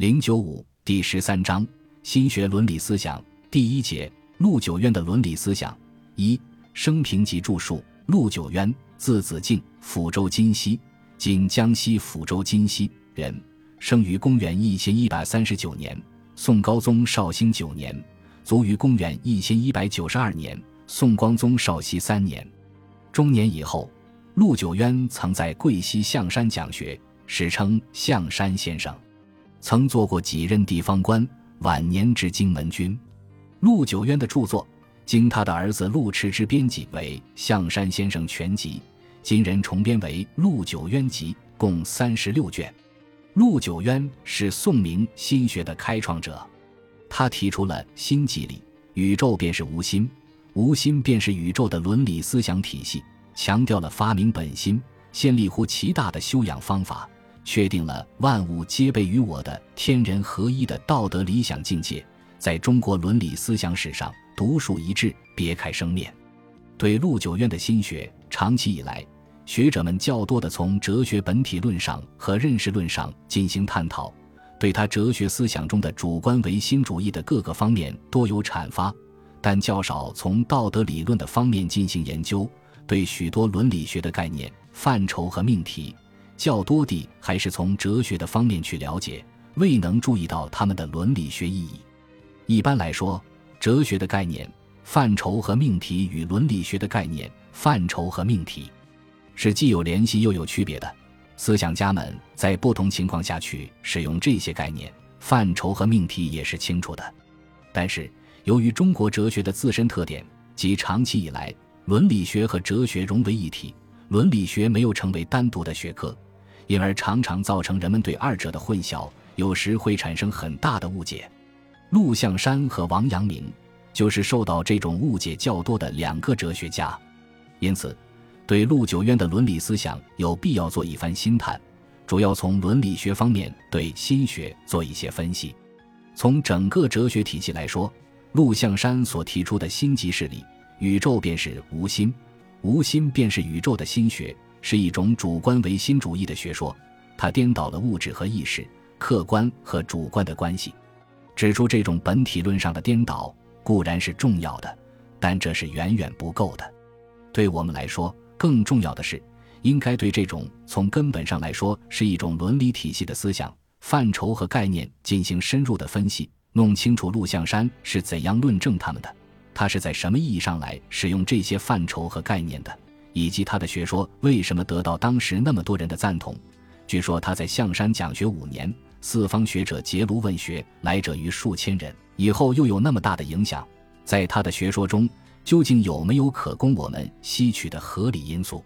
零九五第十三章新学伦理思想第一节陆九渊的伦理思想。一生平及著述陆九渊字子敬抚州金溪今江西抚州金溪人生于公元一千一百三十九年宋高宗绍兴九年卒于公元一千一百九十二年宋光宗绍熙三年。中年以后陆九渊曾在贵溪象山讲学史称象山先生。曾做过几任地方官，晚年至荆门军。陆九渊的著作，经他的儿子陆迟之编辑为《象山先生全集》，今人重编为《陆九渊集》，共三十六卷。陆九渊是宋明心学的开创者，他提出了“心即理，宇宙便是无心，无心便是宇宙”的伦理思想体系，强调了发明本心、先立乎其大的修养方法。确定了万物皆备于我的天人合一的道德理想境界，在中国伦理思想史上独树一帜，别开生面。对陆九渊的心学，长期以来，学者们较多的从哲学本体论上和认识论上进行探讨，对他哲学思想中的主观唯心主义的各个方面多有阐发，但较少从道德理论的方面进行研究，对许多伦理学的概念、范畴和命题。较多地还是从哲学的方面去了解，未能注意到他们的伦理学意义。一般来说，哲学的概念、范畴和命题与伦理学的概念、范畴和命题是既有联系又有区别的。思想家们在不同情况下去使用这些概念、范畴和命题也是清楚的。但是，由于中国哲学的自身特点及长期以来伦理学和哲学融为一体，伦理学没有成为单独的学科。因而常常造成人们对二者的混淆，有时会产生很大的误解。陆象山和王阳明就是受到这种误解较多的两个哲学家，因此，对陆九渊的伦理思想有必要做一番心探，主要从伦理学方面对心学做一些分析。从整个哲学体系来说，陆象山所提出的心即是理，宇宙便是无心，无心便是宇宙的心学。是一种主观唯心主义的学说，它颠倒了物质和意识、客观和主观的关系。指出这种本体论上的颠倒固然是重要的，但这是远远不够的。对我们来说，更重要的是，应该对这种从根本上来说是一种伦理体系的思想范畴和概念进行深入的分析，弄清楚陆象山是怎样论证他们的，他是在什么意义上来使用这些范畴和概念的。以及他的学说为什么得到当时那么多人的赞同？据说他在象山讲学五年，四方学者结庐问学，来者于数千人。以后又有那么大的影响，在他的学说中究竟有没有可供我们吸取的合理因素？